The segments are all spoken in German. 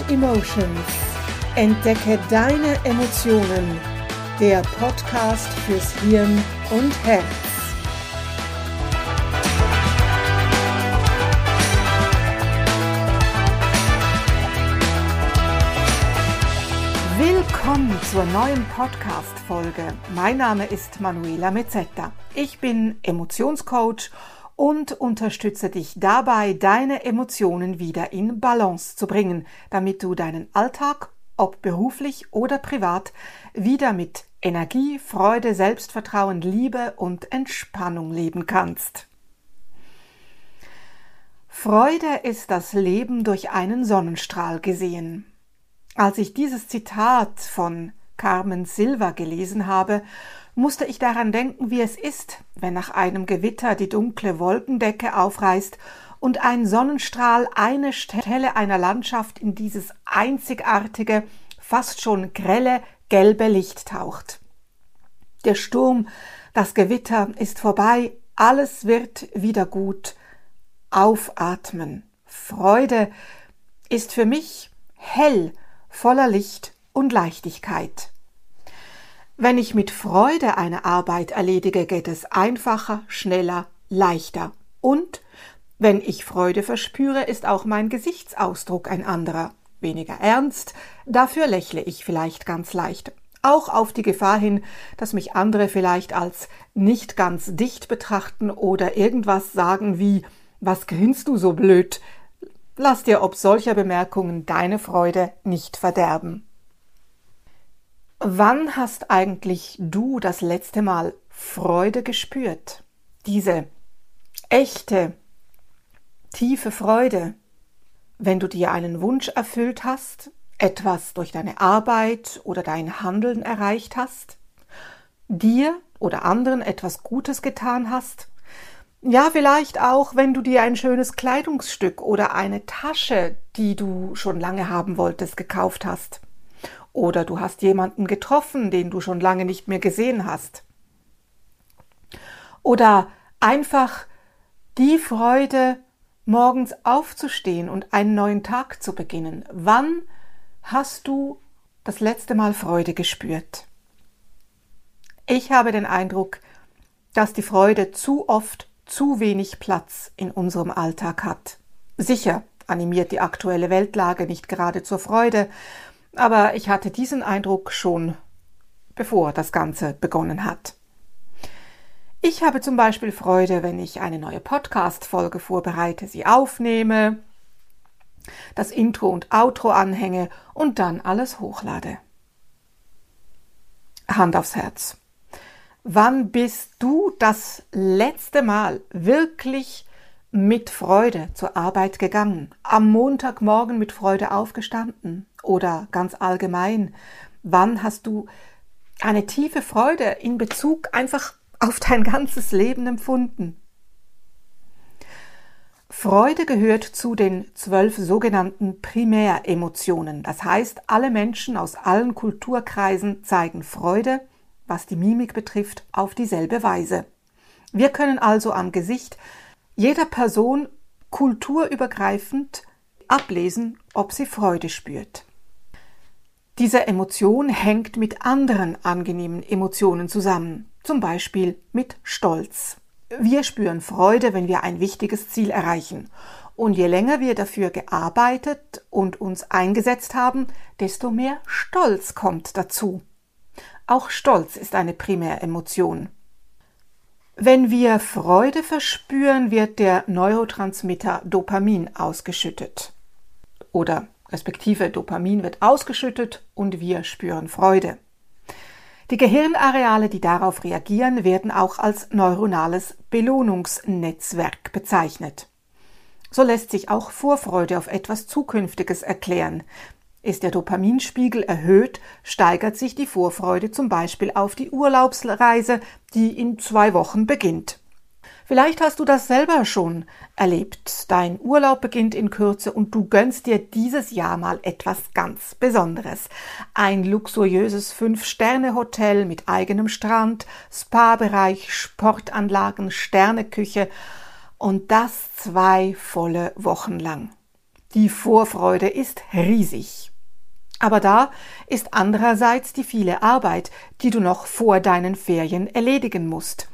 and Emotions. Entdecke deine Emotionen. Der Podcast fürs Hirn und Herz. Willkommen zur neuen Podcast-Folge. Mein Name ist Manuela Mezzetta. Ich bin Emotionscoach und unterstütze dich dabei, deine Emotionen wieder in Balance zu bringen, damit du deinen Alltag, ob beruflich oder privat, wieder mit Energie, Freude, Selbstvertrauen, Liebe und Entspannung leben kannst. Freude ist das Leben durch einen Sonnenstrahl gesehen. Als ich dieses Zitat von Carmen Silva gelesen habe, musste ich daran denken, wie es ist, wenn nach einem Gewitter die dunkle Wolkendecke aufreißt und ein Sonnenstrahl eine Stelle einer Landschaft in dieses einzigartige, fast schon grelle, gelbe Licht taucht. Der Sturm, das Gewitter ist vorbei, alles wird wieder gut. Aufatmen. Freude ist für mich hell, voller Licht und Leichtigkeit. Wenn ich mit Freude eine Arbeit erledige, geht es einfacher, schneller, leichter. Und wenn ich Freude verspüre, ist auch mein Gesichtsausdruck ein anderer. Weniger ernst, dafür lächle ich vielleicht ganz leicht. Auch auf die Gefahr hin, dass mich andere vielleicht als nicht ganz dicht betrachten oder irgendwas sagen wie Was grinst du so blöd? Lass dir ob solcher Bemerkungen deine Freude nicht verderben. Wann hast eigentlich du das letzte Mal Freude gespürt? Diese echte, tiefe Freude, wenn du dir einen Wunsch erfüllt hast, etwas durch deine Arbeit oder dein Handeln erreicht hast, dir oder anderen etwas Gutes getan hast, ja, vielleicht auch, wenn du dir ein schönes Kleidungsstück oder eine Tasche, die du schon lange haben wolltest, gekauft hast. Oder du hast jemanden getroffen, den du schon lange nicht mehr gesehen hast. Oder einfach die Freude, morgens aufzustehen und einen neuen Tag zu beginnen. Wann hast du das letzte Mal Freude gespürt? Ich habe den Eindruck, dass die Freude zu oft zu wenig Platz in unserem Alltag hat. Sicher animiert die aktuelle Weltlage nicht gerade zur Freude, aber ich hatte diesen Eindruck schon bevor das Ganze begonnen hat. Ich habe zum Beispiel Freude, wenn ich eine neue Podcast-Folge vorbereite, sie aufnehme, das Intro und Outro anhänge und dann alles hochlade. Hand aufs Herz. Wann bist du das letzte Mal wirklich mit Freude zur Arbeit gegangen, am Montagmorgen mit Freude aufgestanden oder ganz allgemein, wann hast du eine tiefe Freude in Bezug einfach auf dein ganzes Leben empfunden? Freude gehört zu den zwölf sogenannten Primäremotionen. Das heißt, alle Menschen aus allen Kulturkreisen zeigen Freude, was die Mimik betrifft, auf dieselbe Weise. Wir können also am Gesicht jeder Person kulturübergreifend ablesen, ob sie Freude spürt. Diese Emotion hängt mit anderen angenehmen Emotionen zusammen, zum Beispiel mit Stolz. Wir spüren Freude, wenn wir ein wichtiges Ziel erreichen. Und je länger wir dafür gearbeitet und uns eingesetzt haben, desto mehr Stolz kommt dazu. Auch Stolz ist eine Primäremotion. Wenn wir Freude verspüren, wird der Neurotransmitter Dopamin ausgeschüttet. Oder respektive Dopamin wird ausgeschüttet und wir spüren Freude. Die Gehirnareale, die darauf reagieren, werden auch als neuronales Belohnungsnetzwerk bezeichnet. So lässt sich auch Vorfreude auf etwas Zukünftiges erklären, ist der Dopaminspiegel erhöht, steigert sich die Vorfreude zum Beispiel auf die Urlaubsreise, die in zwei Wochen beginnt. Vielleicht hast du das selber schon erlebt. Dein Urlaub beginnt in Kürze und du gönnst dir dieses Jahr mal etwas ganz Besonderes. Ein luxuriöses Fünf-Sterne-Hotel mit eigenem Strand, Spa-Bereich, Sportanlagen, Sterneküche und das zwei volle Wochen lang. Die Vorfreude ist riesig. Aber da ist andererseits die viele Arbeit, die du noch vor deinen Ferien erledigen musst.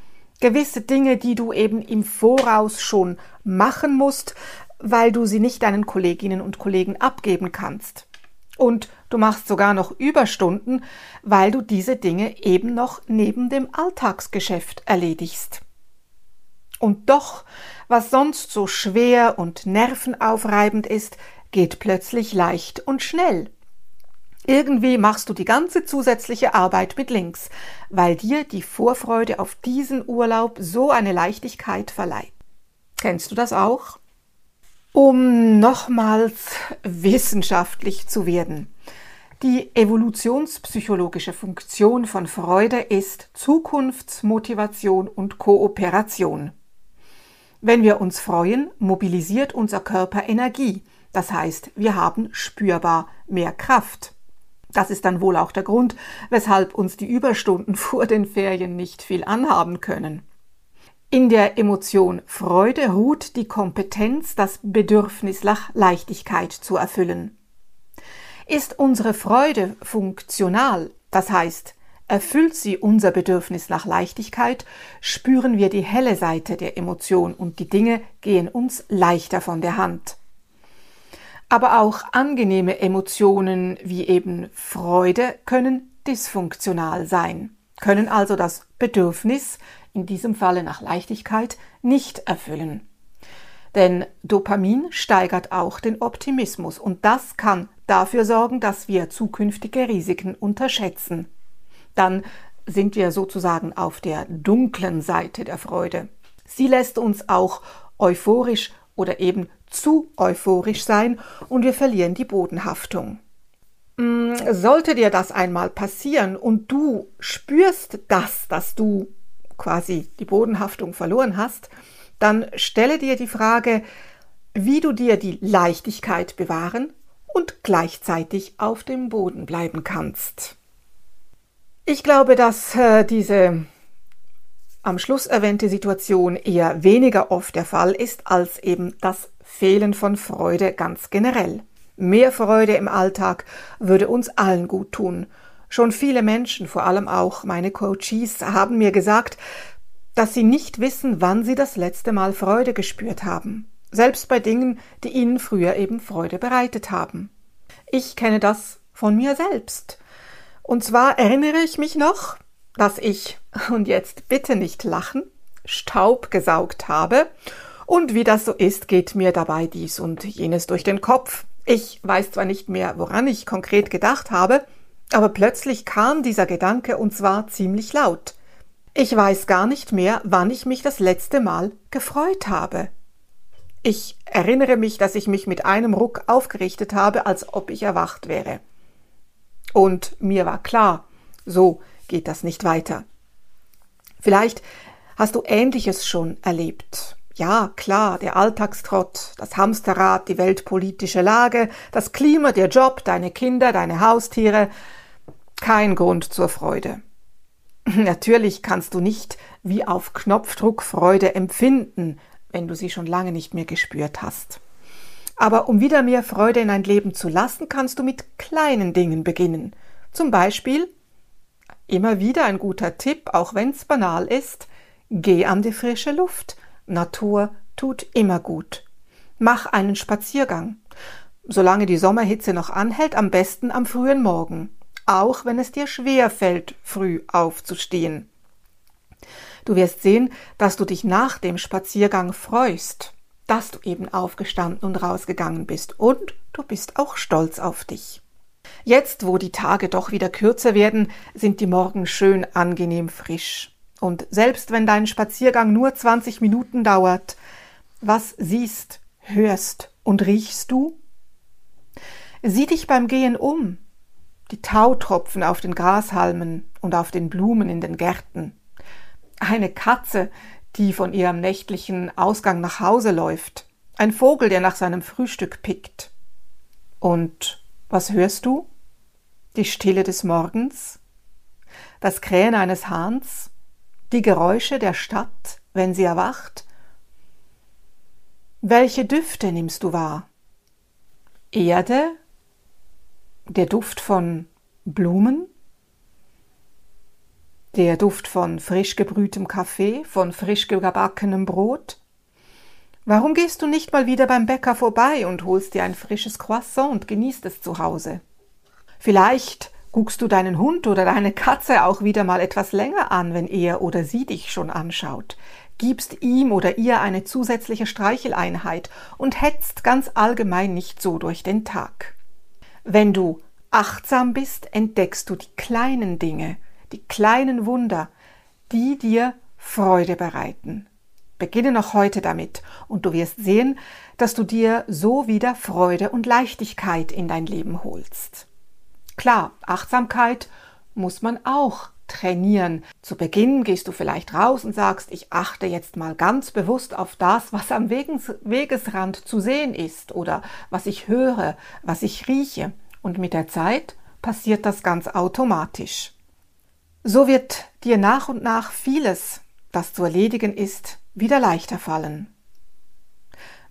Gewisse Dinge, die du eben im Voraus schon machen musst, weil du sie nicht deinen Kolleginnen und Kollegen abgeben kannst. Und du machst sogar noch Überstunden, weil du diese Dinge eben noch neben dem Alltagsgeschäft erledigst. Und doch, was sonst so schwer und nervenaufreibend ist, geht plötzlich leicht und schnell. Irgendwie machst du die ganze zusätzliche Arbeit mit links, weil dir die Vorfreude auf diesen Urlaub so eine Leichtigkeit verleiht. Kennst du das auch? Um nochmals wissenschaftlich zu werden. Die evolutionspsychologische Funktion von Freude ist Zukunftsmotivation und Kooperation. Wenn wir uns freuen, mobilisiert unser Körper Energie, das heißt, wir haben spürbar mehr Kraft. Das ist dann wohl auch der Grund, weshalb uns die Überstunden vor den Ferien nicht viel anhaben können. In der Emotion Freude ruht die Kompetenz, das Bedürfnis nach Leichtigkeit zu erfüllen. Ist unsere Freude funktional, das heißt, erfüllt sie unser Bedürfnis nach Leichtigkeit, spüren wir die helle Seite der Emotion und die Dinge gehen uns leichter von der Hand. Aber auch angenehme Emotionen wie eben Freude können dysfunktional sein, können also das Bedürfnis in diesem Falle nach Leichtigkeit, nicht erfüllen. Denn Dopamin steigert auch den Optimismus und das kann dafür sorgen, dass wir zukünftige Risiken unterschätzen. Dann sind wir sozusagen auf der dunklen Seite der Freude. Sie lässt uns auch euphorisch oder eben zu euphorisch sein und wir verlieren die Bodenhaftung. Mm, sollte dir das einmal passieren und du spürst das, dass du quasi die Bodenhaftung verloren hast, dann stelle dir die Frage, wie du dir die Leichtigkeit bewahren und gleichzeitig auf dem Boden bleiben kannst. Ich glaube, dass äh, diese am Schluss erwähnte Situation eher weniger oft der Fall ist als eben das Fehlen von Freude ganz generell. Mehr Freude im Alltag würde uns allen gut tun, Schon viele Menschen, vor allem auch meine Coaches, haben mir gesagt, dass sie nicht wissen, wann sie das letzte Mal Freude gespürt haben, selbst bei Dingen, die ihnen früher eben Freude bereitet haben. Ich kenne das von mir selbst. Und zwar erinnere ich mich noch, dass ich, und jetzt bitte nicht lachen, Staub gesaugt habe, und wie das so ist, geht mir dabei dies und jenes durch den Kopf. Ich weiß zwar nicht mehr, woran ich konkret gedacht habe, aber plötzlich kam dieser Gedanke und zwar ziemlich laut. Ich weiß gar nicht mehr, wann ich mich das letzte Mal gefreut habe. Ich erinnere mich, dass ich mich mit einem Ruck aufgerichtet habe, als ob ich erwacht wäre. Und mir war klar, so geht das nicht weiter. Vielleicht hast du Ähnliches schon erlebt. Ja, klar, der Alltagstrott, das Hamsterrad, die weltpolitische Lage, das Klima, der Job, deine Kinder, deine Haustiere. Kein Grund zur Freude. Natürlich kannst du nicht wie auf Knopfdruck Freude empfinden, wenn du sie schon lange nicht mehr gespürt hast. Aber um wieder mehr Freude in dein Leben zu lassen, kannst du mit kleinen Dingen beginnen. Zum Beispiel, immer wieder ein guter Tipp, auch wenn es banal ist, geh an die frische Luft Natur tut immer gut. Mach einen Spaziergang. Solange die Sommerhitze noch anhält, am besten am frühen Morgen, auch wenn es dir schwer fällt, früh aufzustehen. Du wirst sehen, dass du dich nach dem Spaziergang freust, dass du eben aufgestanden und rausgegangen bist und du bist auch stolz auf dich. Jetzt, wo die Tage doch wieder kürzer werden, sind die Morgen schön angenehm frisch. Und selbst wenn dein Spaziergang nur 20 Minuten dauert, was siehst, hörst und riechst du? Sieh dich beim Gehen um. Die Tautropfen auf den Grashalmen und auf den Blumen in den Gärten. Eine Katze, die von ihrem nächtlichen Ausgang nach Hause läuft. Ein Vogel, der nach seinem Frühstück pickt. Und was hörst du? Die Stille des Morgens? Das Krähen eines Hahns? die Geräusche der Stadt, wenn sie erwacht? Welche Düfte nimmst du wahr? Erde, der Duft von Blumen, der Duft von frisch gebrühtem Kaffee, von frisch gebackenem Brot? Warum gehst du nicht mal wieder beim Bäcker vorbei und holst dir ein frisches Croissant und genießt es zu Hause? Vielleicht guckst du deinen Hund oder deine Katze auch wieder mal etwas länger an, wenn er oder sie dich schon anschaut, gibst ihm oder ihr eine zusätzliche Streicheleinheit und hetzt ganz allgemein nicht so durch den Tag. Wenn du achtsam bist, entdeckst du die kleinen Dinge, die kleinen Wunder, die dir Freude bereiten. Beginne noch heute damit und du wirst sehen, dass du dir so wieder Freude und Leichtigkeit in dein Leben holst. Klar, Achtsamkeit muss man auch trainieren. Zu Beginn gehst du vielleicht raus und sagst, ich achte jetzt mal ganz bewusst auf das, was am Wegesrand zu sehen ist oder was ich höre, was ich rieche. Und mit der Zeit passiert das ganz automatisch. So wird dir nach und nach vieles, das zu erledigen ist, wieder leichter fallen.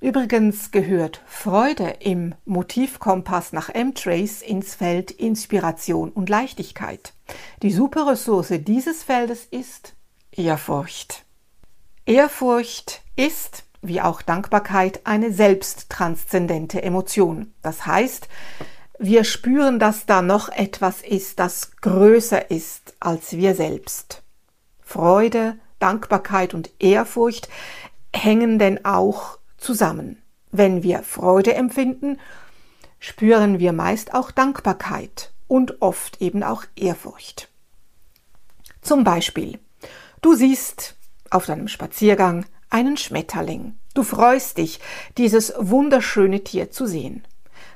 Übrigens gehört Freude im Motivkompass nach M-Trace ins Feld Inspiration und Leichtigkeit. Die Superressource dieses Feldes ist Ehrfurcht. Ehrfurcht ist, wie auch Dankbarkeit, eine selbsttranszendente Emotion. Das heißt, wir spüren, dass da noch etwas ist, das größer ist als wir selbst. Freude, Dankbarkeit und Ehrfurcht hängen denn auch zusammen. Wenn wir Freude empfinden, spüren wir meist auch Dankbarkeit und oft eben auch Ehrfurcht. Zum Beispiel, du siehst auf deinem Spaziergang einen Schmetterling. Du freust dich, dieses wunderschöne Tier zu sehen.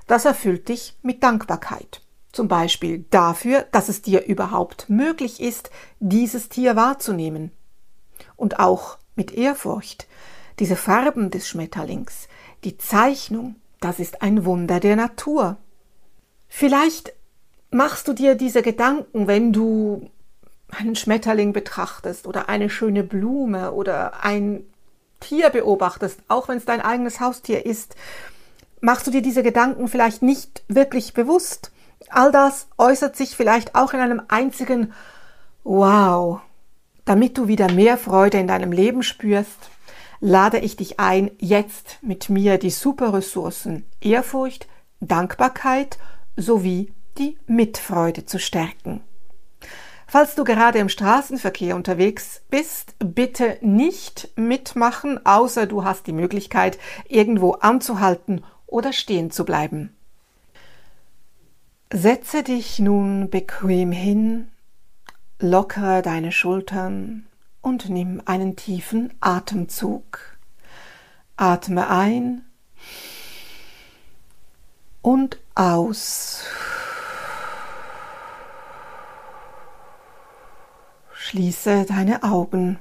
Das erfüllt dich mit Dankbarkeit. Zum Beispiel dafür, dass es dir überhaupt möglich ist, dieses Tier wahrzunehmen. Und auch mit Ehrfurcht. Diese Farben des Schmetterlings, die Zeichnung, das ist ein Wunder der Natur. Vielleicht machst du dir diese Gedanken, wenn du einen Schmetterling betrachtest oder eine schöne Blume oder ein Tier beobachtest, auch wenn es dein eigenes Haustier ist machst du dir diese Gedanken vielleicht nicht wirklich bewusst. All das äußert sich vielleicht auch in einem einzigen Wow. Damit du wieder mehr Freude in deinem Leben spürst, lade ich dich ein, jetzt mit mir die Superressourcen Ehrfurcht, Dankbarkeit sowie die Mitfreude zu stärken. Falls du gerade im Straßenverkehr unterwegs bist, bitte nicht mitmachen, außer du hast die Möglichkeit, irgendwo anzuhalten oder stehen zu bleiben. Setze dich nun bequem hin, lockere deine Schultern und nimm einen tiefen Atemzug. Atme ein und aus. Schließe deine Augen.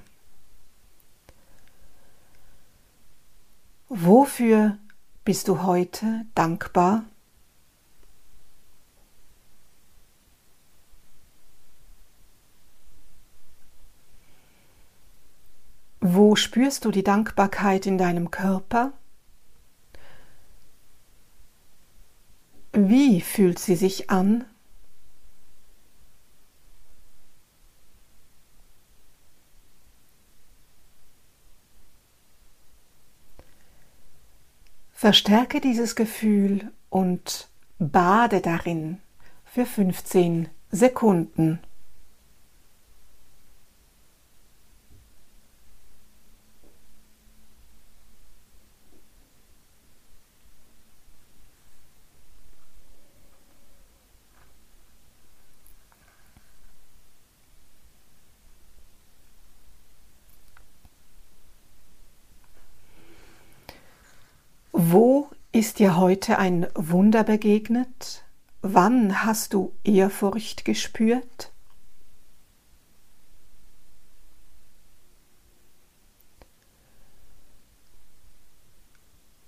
Wofür bist du heute dankbar? Wo spürst du die Dankbarkeit in deinem Körper? Wie fühlt sie sich an? Verstärke dieses Gefühl und bade darin für 15 Sekunden. Wo ist dir heute ein Wunder begegnet? Wann hast du Ehrfurcht gespürt?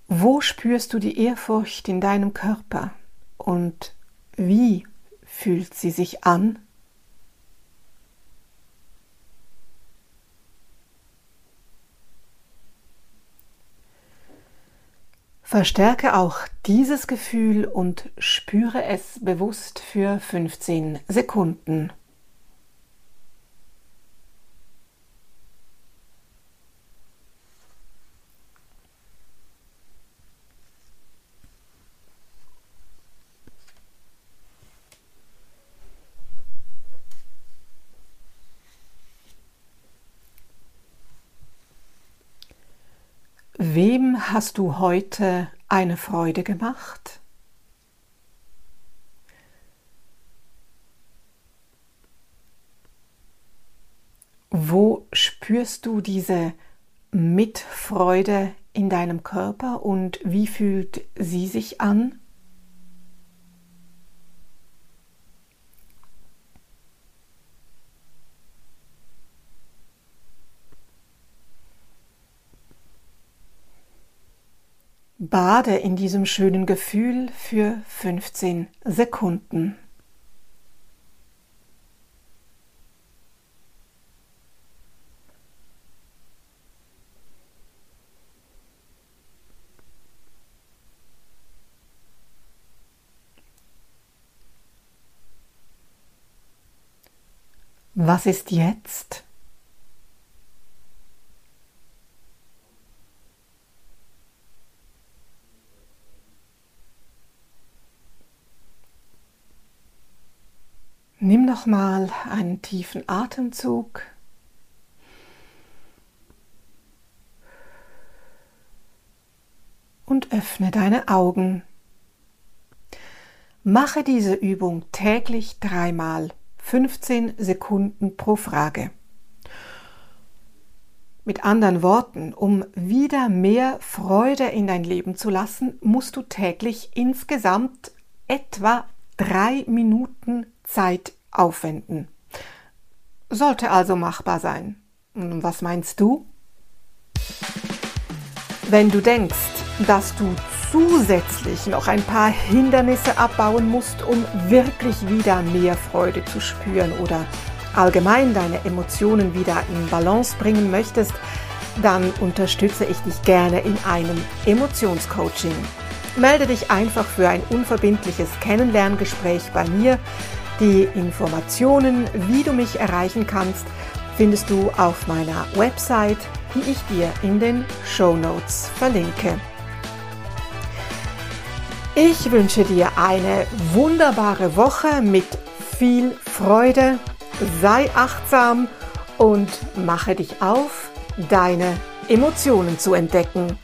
Wo spürst du die Ehrfurcht in deinem Körper und wie fühlt sie sich an? Verstärke auch dieses Gefühl und spüre es bewusst für 15 Sekunden. Hast du heute eine Freude gemacht? Wo spürst du diese Mitfreude in deinem Körper und wie fühlt sie sich an? Bade in diesem schönen Gefühl für 15 Sekunden. Was ist jetzt? Nimm noch mal einen tiefen Atemzug. Und öffne deine Augen. Mache diese Übung täglich dreimal, 15 Sekunden pro Frage. Mit anderen Worten, um wieder mehr Freude in dein Leben zu lassen, musst du täglich insgesamt etwa drei Minuten Zeit aufwenden. Sollte also machbar sein. Was meinst du? Wenn du denkst, dass du zusätzlich noch ein paar Hindernisse abbauen musst, um wirklich wieder mehr Freude zu spüren oder allgemein deine Emotionen wieder in Balance bringen möchtest, dann unterstütze ich dich gerne in einem Emotionscoaching. Melde dich einfach für ein unverbindliches Kennenlerngespräch bei mir. Die Informationen, wie du mich erreichen kannst, findest du auf meiner Website, die ich dir in den Show Notes verlinke. Ich wünsche dir eine wunderbare Woche mit viel Freude. Sei achtsam und mache dich auf, deine Emotionen zu entdecken.